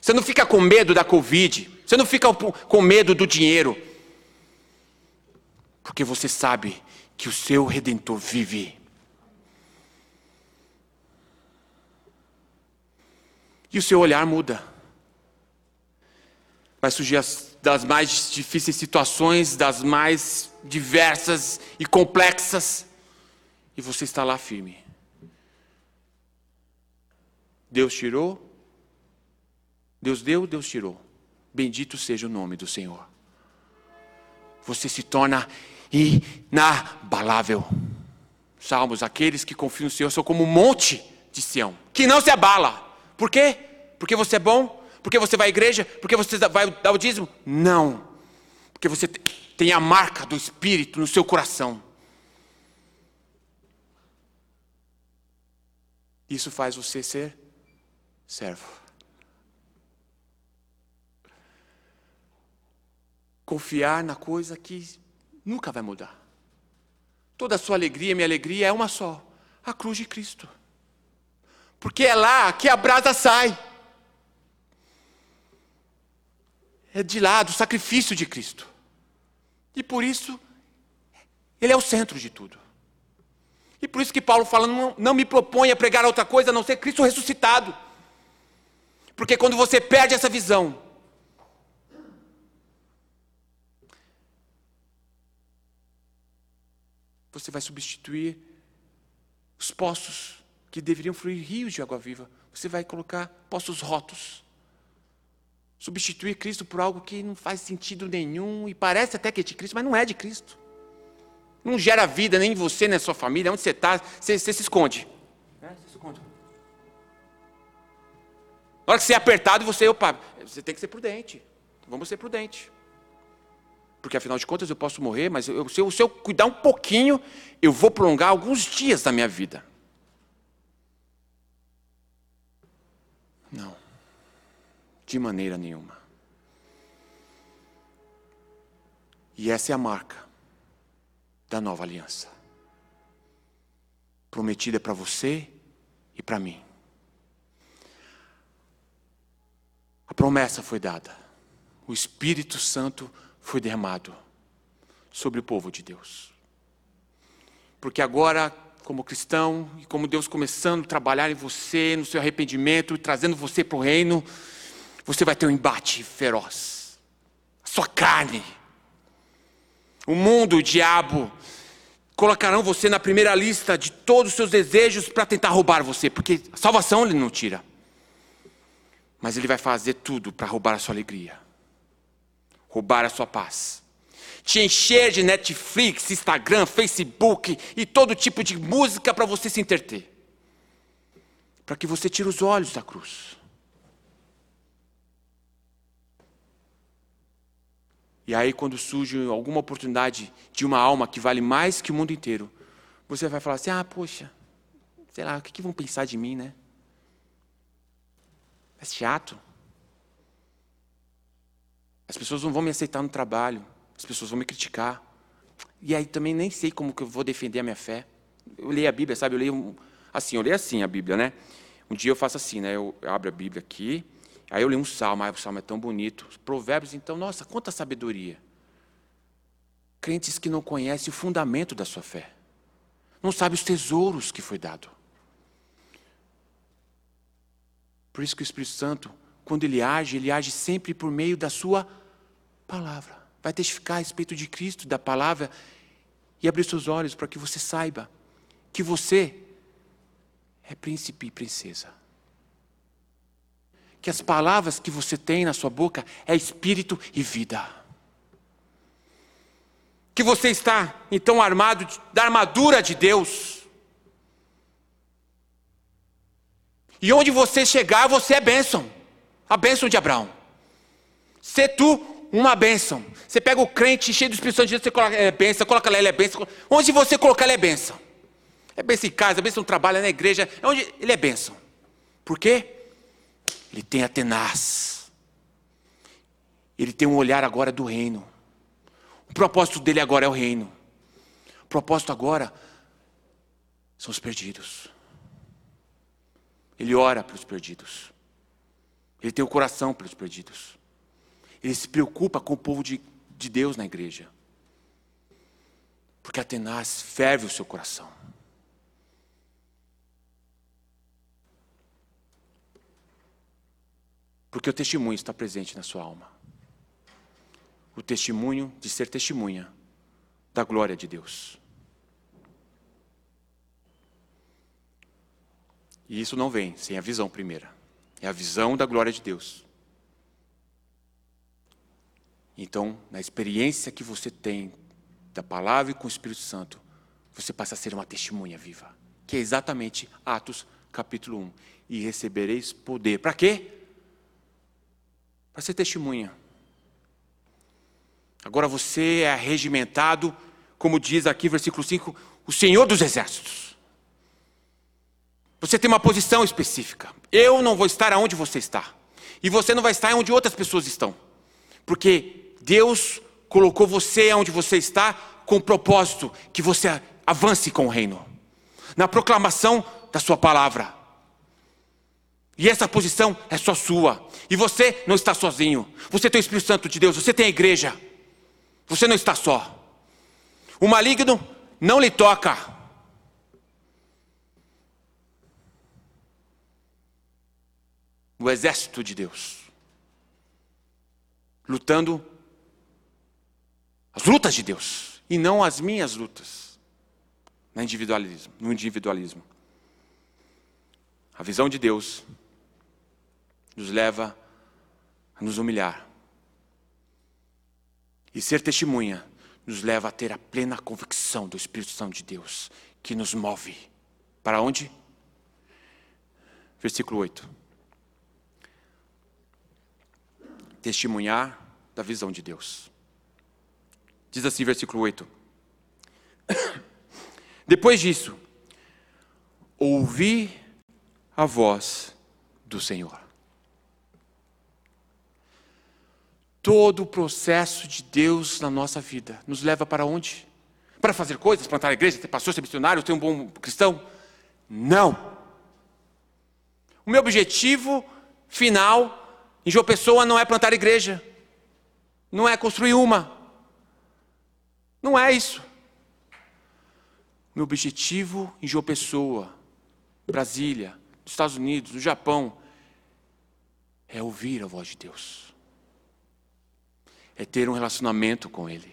Você não fica com medo da Covid. Você não fica com medo do dinheiro. Porque você sabe que o seu redentor vive. E o seu olhar muda. Vai surgir as, das mais difíceis situações, das mais diversas e complexas. E você está lá firme. Deus tirou, Deus deu, Deus tirou. Bendito seja o nome do Senhor. Você se torna inabalável. Salmos, aqueles que confiam no Senhor são como um monte de Sião, que não se abala. Por quê? Porque você é bom? Porque você vai à igreja? Porque você vai dar o dízimo? Não. Porque você tem a marca do Espírito no seu coração. Isso faz você ser servo. Confiar na coisa que nunca vai mudar. Toda a sua alegria, minha alegria é uma só: a cruz de Cristo. Porque é lá que a brasa sai. É de lá, do sacrifício de Cristo. E por isso, Ele é o centro de tudo. E por isso que Paulo fala: não, não me propõe a pregar outra coisa a não ser Cristo ressuscitado. Porque quando você perde essa visão, você vai substituir os poços que deveriam fluir rios de água viva. Você vai colocar poços rotos. Substituir Cristo por algo que não faz sentido nenhum e parece até que é de Cristo, mas não é de Cristo. Não gera vida nem em você, nem na sua família. Onde você está, você, você, se esconde. É, você se esconde. Na hora que você é apertado, você, opa, você tem que ser prudente. Vamos ser prudente porque afinal de contas eu posso morrer, mas eu, se, eu, se eu cuidar um pouquinho, eu vou prolongar alguns dias da minha vida. De maneira nenhuma. E essa é a marca da nova aliança prometida para você e para mim. A promessa foi dada. O Espírito Santo foi derramado sobre o povo de Deus. Porque agora, como cristão, e como Deus começando a trabalhar em você, no seu arrependimento, trazendo você para o reino, você vai ter um embate feroz. A sua carne. O mundo, o diabo, colocarão você na primeira lista de todos os seus desejos para tentar roubar você, porque a salvação ele não tira. Mas ele vai fazer tudo para roubar a sua alegria roubar a sua paz. Te encher de Netflix, Instagram, Facebook e todo tipo de música para você se entreter. Para que você tire os olhos da cruz. E aí, quando surge alguma oportunidade de uma alma que vale mais que o mundo inteiro, você vai falar assim: ah, poxa, sei lá, o que, vão pensar de mim, né? É chato. As pessoas não vão me aceitar no trabalho, as pessoas vão me criticar. E aí também nem sei como que eu vou defender a minha fé. Eu leio a Bíblia, sabe? Eu leio assim, eu leio assim a Bíblia, né? Um dia eu faço assim, né? Eu abro a Bíblia aqui, aí eu leio um salmo, aí o salmo é tão bonito. Os provérbios, então, nossa, quanta sabedoria. Crentes que não conhecem o fundamento da sua fé. Não sabem os tesouros que foi dado. Por isso que o Espírito Santo, quando ele age, ele age sempre por meio da sua palavra. Vai testificar a respeito de Cristo, da palavra, e abrir seus olhos para que você saiba que você é príncipe e princesa. Que as palavras que você tem na sua boca é espírito e vida. Que você está então armado da armadura de Deus. E onde você chegar, você é bênção. A bênção de Abraão. Se tu uma bênção. Você pega o crente cheio do Espírito Santo de Deus, você coloca é bênção, coloca lá, ele é bênção. Onde você colocar ele é bênção. É bênção em casa, é bênção no trabalho, é na igreja, é onde ele é bênção. Por quê? Ele tem a tenaz. Ele tem um olhar agora do reino. O propósito dele agora é o reino. O propósito agora são os perdidos. Ele ora pelos perdidos. Ele tem o coração pelos perdidos. Ele se preocupa com o povo de, de Deus na igreja. Porque a tenaz ferve o seu coração. Porque o testemunho está presente na sua alma. O testemunho de ser testemunha da glória de Deus. E isso não vem sem a visão primeira. É a visão da glória de Deus. Então, na experiência que você tem da palavra e com o Espírito Santo, você passa a ser uma testemunha viva, que é exatamente Atos capítulo 1. E recebereis poder. Para quê? Para ser testemunha. Agora você é regimentado, como diz aqui versículo 5, o Senhor dos exércitos. Você tem uma posição específica. Eu não vou estar aonde você está. E você não vai estar onde outras pessoas estão. Porque Deus colocou você onde você está com o propósito que você avance com o reino, na proclamação da sua palavra. E essa posição é só sua. E você não está sozinho. Você tem o Espírito Santo de Deus, você tem a igreja. Você não está só. O maligno não lhe toca. O exército de Deus lutando as lutas de Deus e não as minhas lutas no individualismo, no individualismo. A visão de Deus nos leva a nos humilhar. E ser testemunha nos leva a ter a plena convicção do Espírito Santo de Deus, que nos move. Para onde? Versículo 8. Testemunhar da visão de Deus. Diz assim, versículo 8. Depois disso, ouvi a voz do Senhor. Todo o processo de Deus na nossa vida nos leva para onde? Para fazer coisas, plantar a igreja, ter pastor, ser missionário, ter um bom cristão? Não. O meu objetivo final em João Pessoa não é plantar igreja, não é construir uma, não é isso. Meu objetivo em João Pessoa, Brasília, Estados Unidos, no Japão, é ouvir a voz de Deus. É ter um relacionamento com Ele.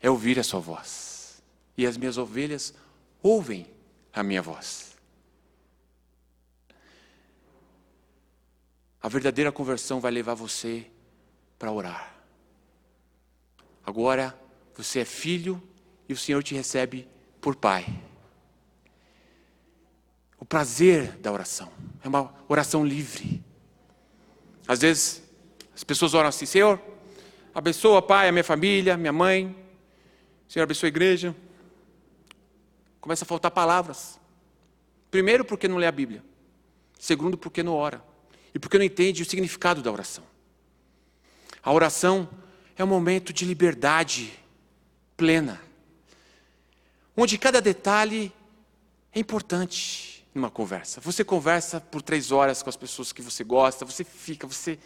É ouvir a sua voz. E as minhas ovelhas ouvem a minha voz. A verdadeira conversão vai levar você para orar. Agora você é filho e o Senhor te recebe por pai. O prazer da oração é uma oração livre. Às vezes as pessoas oram assim: Senhor, abençoa, pai, a minha família, minha mãe. Senhor, abençoa a igreja. Começa a faltar palavras. Primeiro, porque não lê a Bíblia. Segundo, porque não ora. E porque não entende o significado da oração. A oração é um momento de liberdade plena, onde cada detalhe é importante numa conversa. Você conversa por três horas com as pessoas que você gosta, você fica, você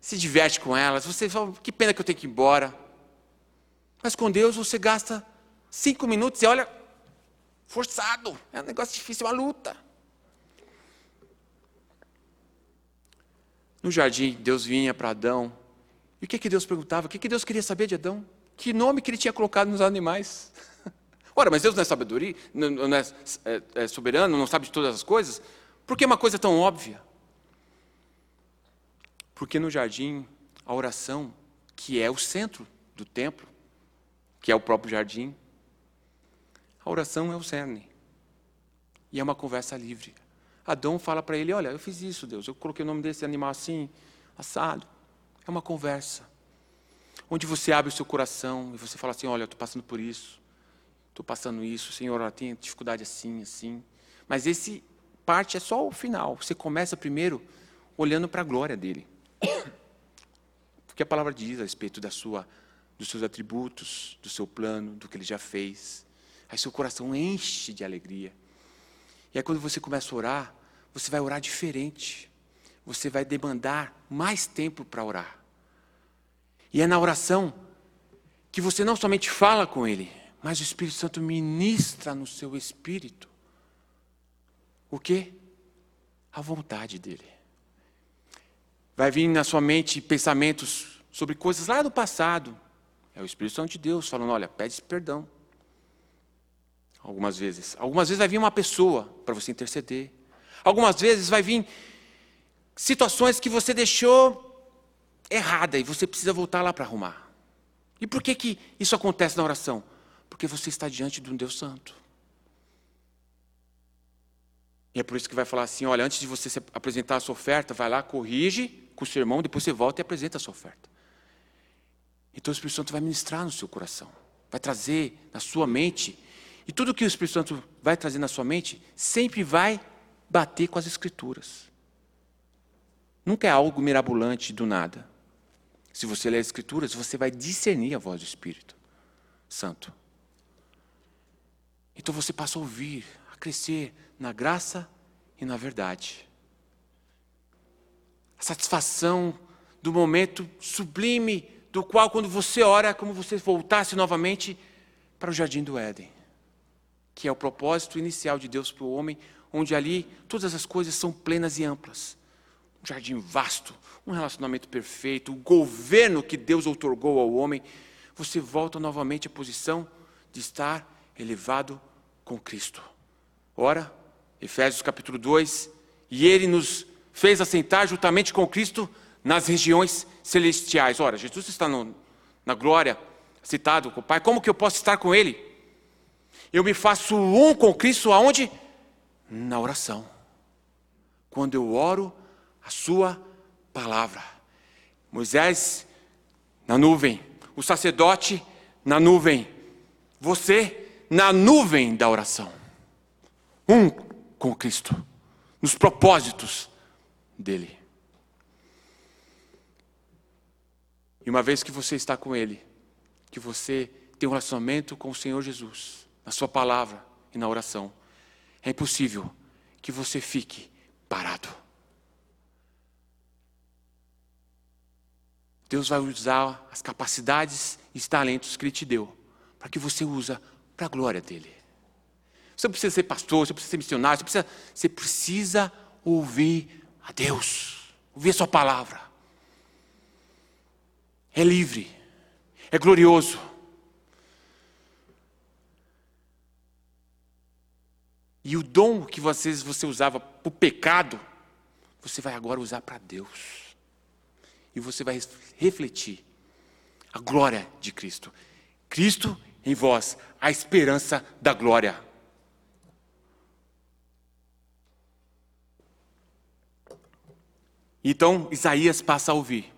se diverte com elas, você fala, que pena que eu tenho que ir embora. Mas com Deus você gasta cinco minutos e olha, forçado, é um negócio difícil, é uma luta. No jardim, Deus vinha para Adão e o que, que Deus perguntava? O que, que Deus queria saber de Adão? Que nome que ele tinha colocado nos animais? Ora, mas Deus não é sabedoria, não é, é, é soberano, não sabe de todas as coisas? Por que uma coisa tão óbvia? Porque no jardim, a oração, que é o centro do templo, que é o próprio jardim, a oração é o cerne. E é uma conversa livre. Adão fala para ele: Olha, eu fiz isso, Deus, eu coloquei o nome desse animal assim, assado. É uma conversa. Onde você abre o seu coração e você fala assim: olha, eu estou passando por isso, estou passando isso, Senhor, eu tenho dificuldade assim, assim. Mas esse parte é só o final. Você começa primeiro olhando para a glória dele. Porque a palavra diz a respeito da sua, dos seus atributos, do seu plano, do que ele já fez. Aí seu coração enche de alegria. E aí quando você começa a orar, você vai orar diferente. Você vai demandar mais tempo para orar. E é na oração que você não somente fala com Ele, mas o Espírito Santo ministra no seu espírito o que? A vontade dEle. Vai vir na sua mente pensamentos sobre coisas lá do passado. É o Espírito Santo de Deus falando: olha, pede perdão. Algumas vezes. Algumas vezes vai vir uma pessoa para você interceder. Algumas vezes vai vir situações que você deixou errada e você precisa voltar lá para arrumar. E por que, que isso acontece na oração? Porque você está diante de um Deus Santo. E é por isso que vai falar assim: olha, antes de você apresentar a sua oferta, vai lá, corrige com o seu irmão, depois você volta e apresenta a sua oferta. Então o Espírito Santo vai ministrar no seu coração, vai trazer na sua mente. E tudo que o Espírito Santo vai trazer na sua mente sempre vai bater com as Escrituras. Nunca é algo mirabolante do nada. Se você ler as Escrituras, você vai discernir a voz do Espírito Santo. Então você passa a ouvir, a crescer na graça e na verdade. A satisfação do momento sublime, do qual, quando você ora, é como você voltasse novamente para o jardim do Éden, que é o propósito inicial de Deus para o homem, onde ali todas as coisas são plenas e amplas um jardim vasto, um relacionamento perfeito, o governo que Deus outorgou ao homem, você volta novamente à posição de estar elevado com Cristo. Ora, Efésios capítulo 2, e ele nos fez assentar juntamente com Cristo nas regiões celestiais. Ora, Jesus está no, na glória, citado com o Pai, como que eu posso estar com Ele? Eu me faço um com Cristo aonde? Na oração. Quando eu oro, a sua palavra. Moisés na nuvem, o sacerdote na nuvem, você na nuvem da oração. Um com Cristo, nos propósitos dele. E uma vez que você está com Ele, que você tem um relacionamento com o Senhor Jesus, na Sua palavra e na oração, é impossível que você fique parado. Deus vai usar as capacidades e os talentos que Ele te deu, para que você usa para a glória dEle. Você não precisa ser pastor, você precisa ser missionário, você precisa, você precisa ouvir a Deus, ouvir a Sua palavra. É livre, é glorioso. E o dom que vocês você usava para o pecado, você vai agora usar para Deus e você vai refletir a glória de Cristo. Cristo em vós, a esperança da glória. Então Isaías passa a ouvir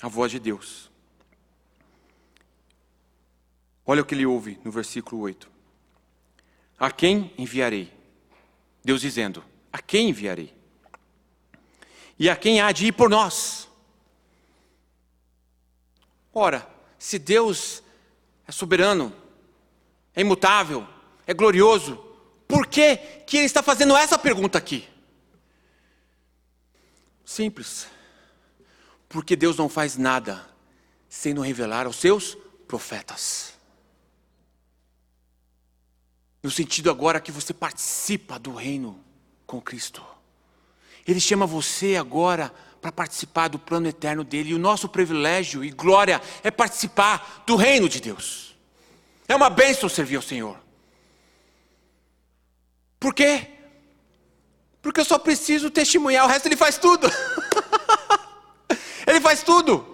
a voz de Deus. Olha o que ele ouve no versículo 8. A quem enviarei? Deus dizendo: A quem enviarei? E a quem há de ir por nós? Ora, se Deus é soberano, é imutável, é glorioso, por que, que Ele está fazendo essa pergunta aqui? Simples. Porque Deus não faz nada sem nos revelar aos seus profetas. No sentido agora que você participa do reino com Cristo. Ele chama você agora para participar do plano eterno dele. E o nosso privilégio e glória é participar do reino de Deus. É uma bênção servir ao Senhor. Por quê? Porque eu só preciso testemunhar, o resto ele faz tudo. ele faz tudo.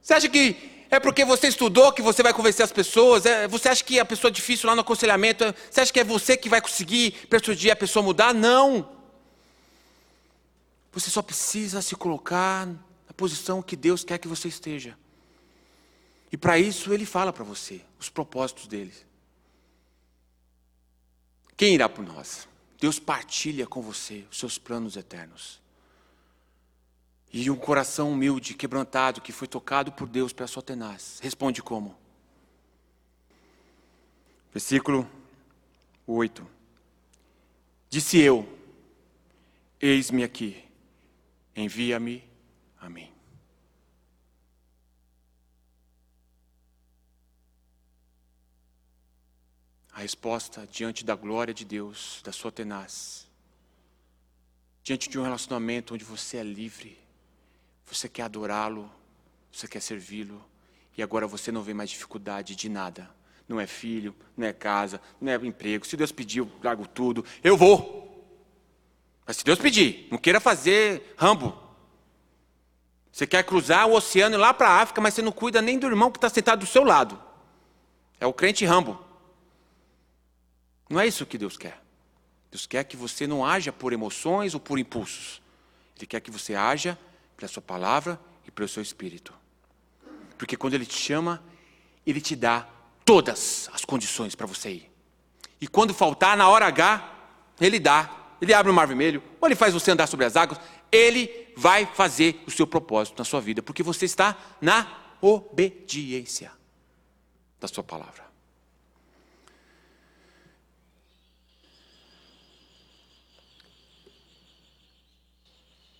Você acha que é porque você estudou que você vai convencer as pessoas? É, você acha que a pessoa é difícil lá no aconselhamento? Você acha que é você que vai conseguir persuadir a pessoa a mudar? Não. Você só precisa se colocar na posição que Deus quer que você esteja. E para isso ele fala para você os propósitos dele. Quem irá por nós? Deus partilha com você os seus planos eternos. E um coração humilde, quebrantado, que foi tocado por Deus pela sua tenaz, responde como? Versículo 8. Disse eu: Eis-me aqui, envia-me a mim. A resposta diante da glória de Deus, da sua tenaz, diante de um relacionamento onde você é livre, você quer adorá-lo, você quer servi-lo, e agora você não vê mais dificuldade de nada. Não é filho, não é casa, não é emprego. Se Deus pedir, eu largo tudo. Eu vou. Mas se Deus pedir, não queira fazer rambo. Você quer cruzar o oceano e lá para a África, mas você não cuida nem do irmão que está sentado do seu lado. É o crente rambo. Não é isso que Deus quer. Deus quer que você não haja por emoções ou por impulsos. Ele quer que você haja pela sua palavra e pelo seu espírito. Porque quando Ele te chama, Ele te dá todas as condições para você ir. E quando faltar, na hora H, Ele dá. Ele abre o mar vermelho, ou Ele faz você andar sobre as águas. Ele vai fazer o seu propósito na sua vida, porque você está na obediência da sua palavra.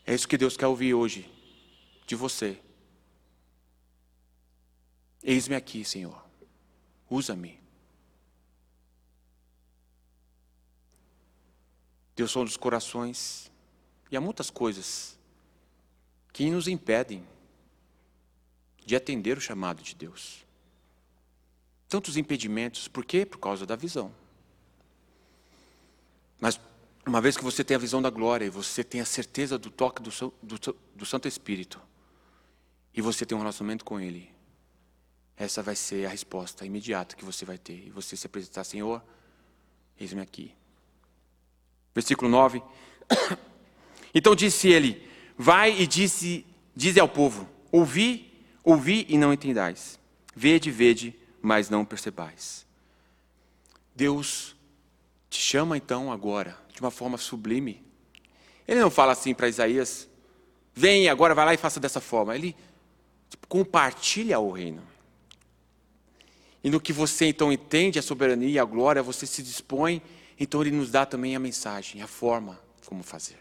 É isso que Deus quer ouvir hoje de você. Eis-me aqui, Senhor. Usa-me. Deus som dos corações. E há muitas coisas que nos impedem de atender o chamado de Deus. Tantos impedimentos, por quê? Por causa da visão. Mas uma vez que você tem a visão da glória e você tem a certeza do toque do, do, do Santo Espírito, e você tem um relacionamento com Ele, essa vai ser a resposta imediata que você vai ter. E você se apresentar, Senhor, eis-me aqui. Versículo 9. Então disse ele: Vai e disse, dize ao povo: Ouvi, ouvi e não entendais. Vede, vede, mas não percebais. Deus te chama então agora de uma forma sublime. Ele não fala assim para Isaías: vem agora, vai lá e faça dessa forma. Ele tipo, compartilha o reino. E no que você então entende a soberania e a glória, você se dispõe, então ele nos dá também a mensagem, a forma como fazer.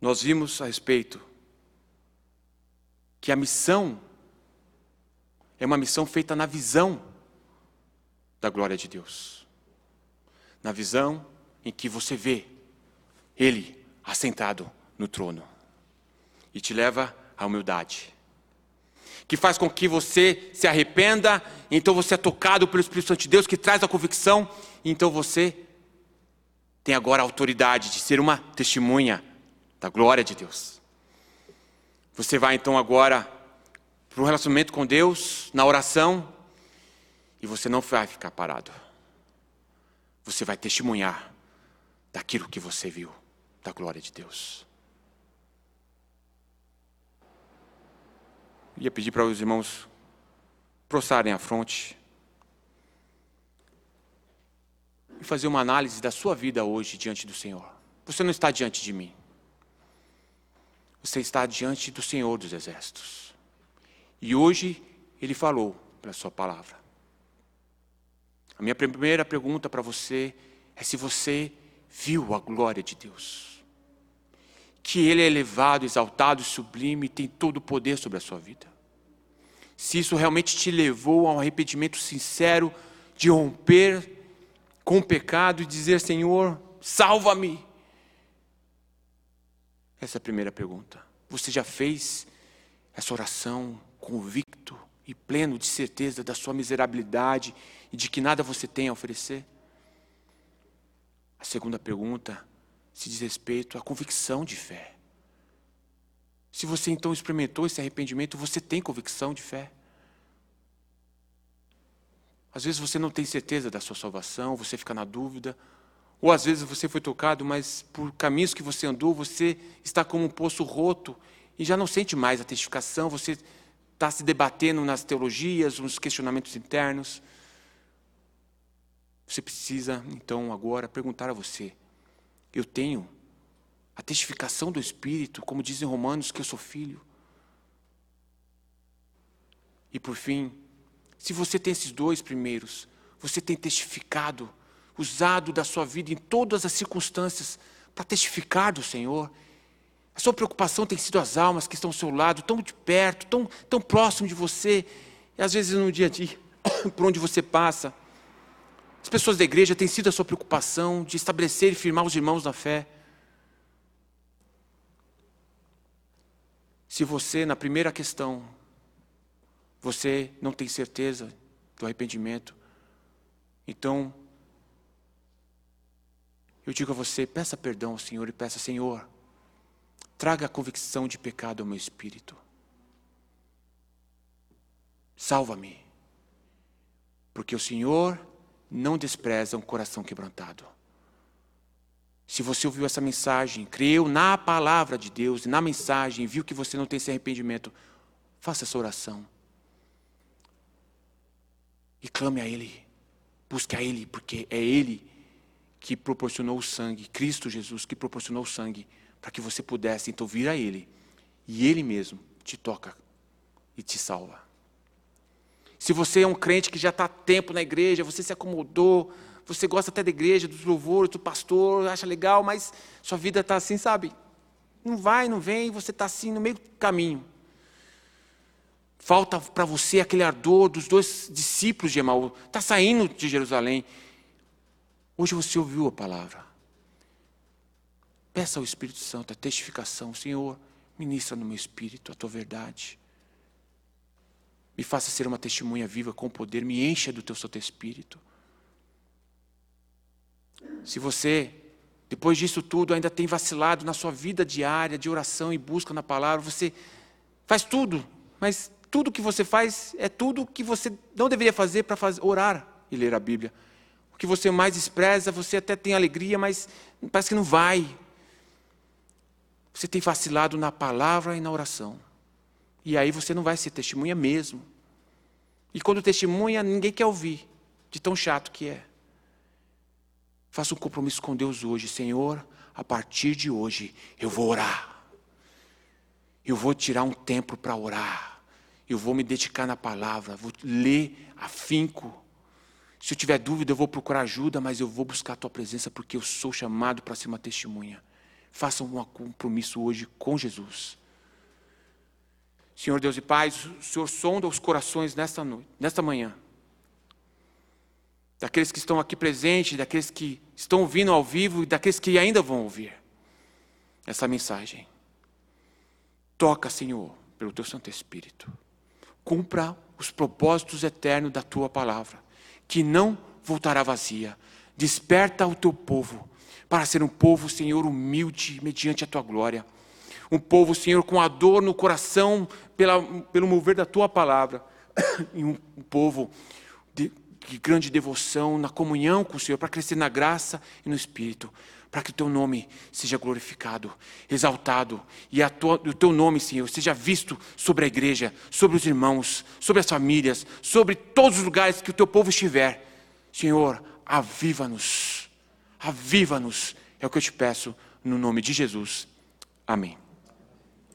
Nós vimos a respeito que a missão é uma missão feita na visão da glória de Deus. Na visão em que você vê Ele assentado no trono e te leva à humildade. Que faz com que você se arrependa, então você é tocado pelo Espírito Santo de Deus, que traz a convicção, então você tem agora a autoridade de ser uma testemunha da glória de Deus. Você vai então agora para um relacionamento com Deus, na oração, e você não vai ficar parado. Você vai testemunhar daquilo que você viu, da glória de Deus. Eu ia pedir para os irmãos prostrarem a fronte e fazer uma análise da sua vida hoje diante do Senhor. Você não está diante de mim. Você está diante do Senhor dos Exércitos. E hoje Ele falou pela Sua palavra. A minha primeira pergunta para você é se você viu a glória de Deus. Que Ele é elevado, exaltado, sublime e tem todo o poder sobre a sua vida. Se isso realmente te levou a um arrependimento sincero de romper com o pecado e dizer: Senhor, salva-me. Essa é a primeira pergunta. Você já fez essa oração convicto e pleno de certeza da sua miserabilidade e de que nada você tem a oferecer? A segunda pergunta se diz respeito à convicção de fé. Se você então experimentou esse arrependimento, você tem convicção de fé. Às vezes você não tem certeza da sua salvação, você fica na dúvida, Ou às vezes você foi tocado, mas por caminhos que você andou, você está como um poço roto e já não sente mais a testificação, você está se debatendo nas teologias, nos questionamentos internos. Você precisa, então, agora perguntar a você: eu tenho a testificação do Espírito, como dizem Romanos, que eu sou filho? E por fim, se você tem esses dois primeiros, você tem testificado, usado da sua vida em todas as circunstâncias para testificar do Senhor. A sua preocupação tem sido as almas que estão ao seu lado, tão de perto, tão, tão próximo de você, e às vezes no dia a dia, por onde você passa. As pessoas da igreja têm sido a sua preocupação de estabelecer e firmar os irmãos na fé. Se você, na primeira questão, você não tem certeza do arrependimento, então, eu digo a você: peça perdão ao Senhor e peça, Senhor, traga a convicção de pecado ao meu espírito. Salva-me, porque o Senhor não despreza um coração quebrantado. Se você ouviu essa mensagem, creu na palavra de Deus na mensagem, viu que você não tem esse arrependimento, faça essa oração. E clame a Ele. Busque a Ele, porque é Ele que proporcionou o sangue, Cristo Jesus que proporcionou o sangue, para que você pudesse então vir a Ele. E Ele mesmo te toca e te salva. Se você é um crente que já está há tempo na igreja, você se acomodou, você gosta até da igreja, dos louvores, do pastor, acha legal, mas sua vida está assim, sabe? Não vai, não vem, você está assim no meio do caminho. Falta para você aquele ardor dos dois discípulos de Emaú. Está saindo de Jerusalém. Hoje você ouviu a palavra. Peça ao Espírito Santo a testificação. Senhor, ministra no meu espírito a tua verdade. Me faça ser uma testemunha viva com poder. Me encha do teu Santo Espírito. Se você, depois disso tudo, ainda tem vacilado na sua vida diária de oração e busca na palavra, você faz tudo, mas tudo que você faz é tudo que você não deveria fazer para orar e ler a Bíblia. O que você mais despreza, você até tem alegria, mas parece que não vai. Você tem vacilado na palavra e na oração. E aí você não vai ser testemunha mesmo. E quando testemunha, ninguém quer ouvir, de tão chato que é. Faça um compromisso com Deus hoje, Senhor, a partir de hoje eu vou orar. Eu vou tirar um tempo para orar eu vou me dedicar na palavra, vou ler afinco. Se eu tiver dúvida, eu vou procurar ajuda, mas eu vou buscar a tua presença porque eu sou chamado para ser uma testemunha. Faça um compromisso hoje com Jesus. Senhor Deus e Pai, o Senhor sonda os corações nesta noite, nesta manhã. Daqueles que estão aqui presentes, daqueles que estão ouvindo ao vivo e daqueles que ainda vão ouvir essa mensagem. Toca, Senhor, pelo teu Santo Espírito cumpra os propósitos eternos da tua palavra, que não voltará vazia. Desperta o teu povo para ser um povo, Senhor, humilde mediante a tua glória. Um povo, Senhor, com a dor no coração pela, pelo mover da tua palavra. E um, povo de, de grande devoção na comunhão com o Senhor, para crescer na graça e no Espírito para que o teu nome seja glorificado, exaltado, e tua, o teu nome, Senhor, seja visto sobre a igreja, sobre os irmãos, sobre as famílias, sobre todos os lugares que o teu povo estiver. Senhor, aviva-nos, aviva-nos, é o que eu te peço, no nome de Jesus. Amém.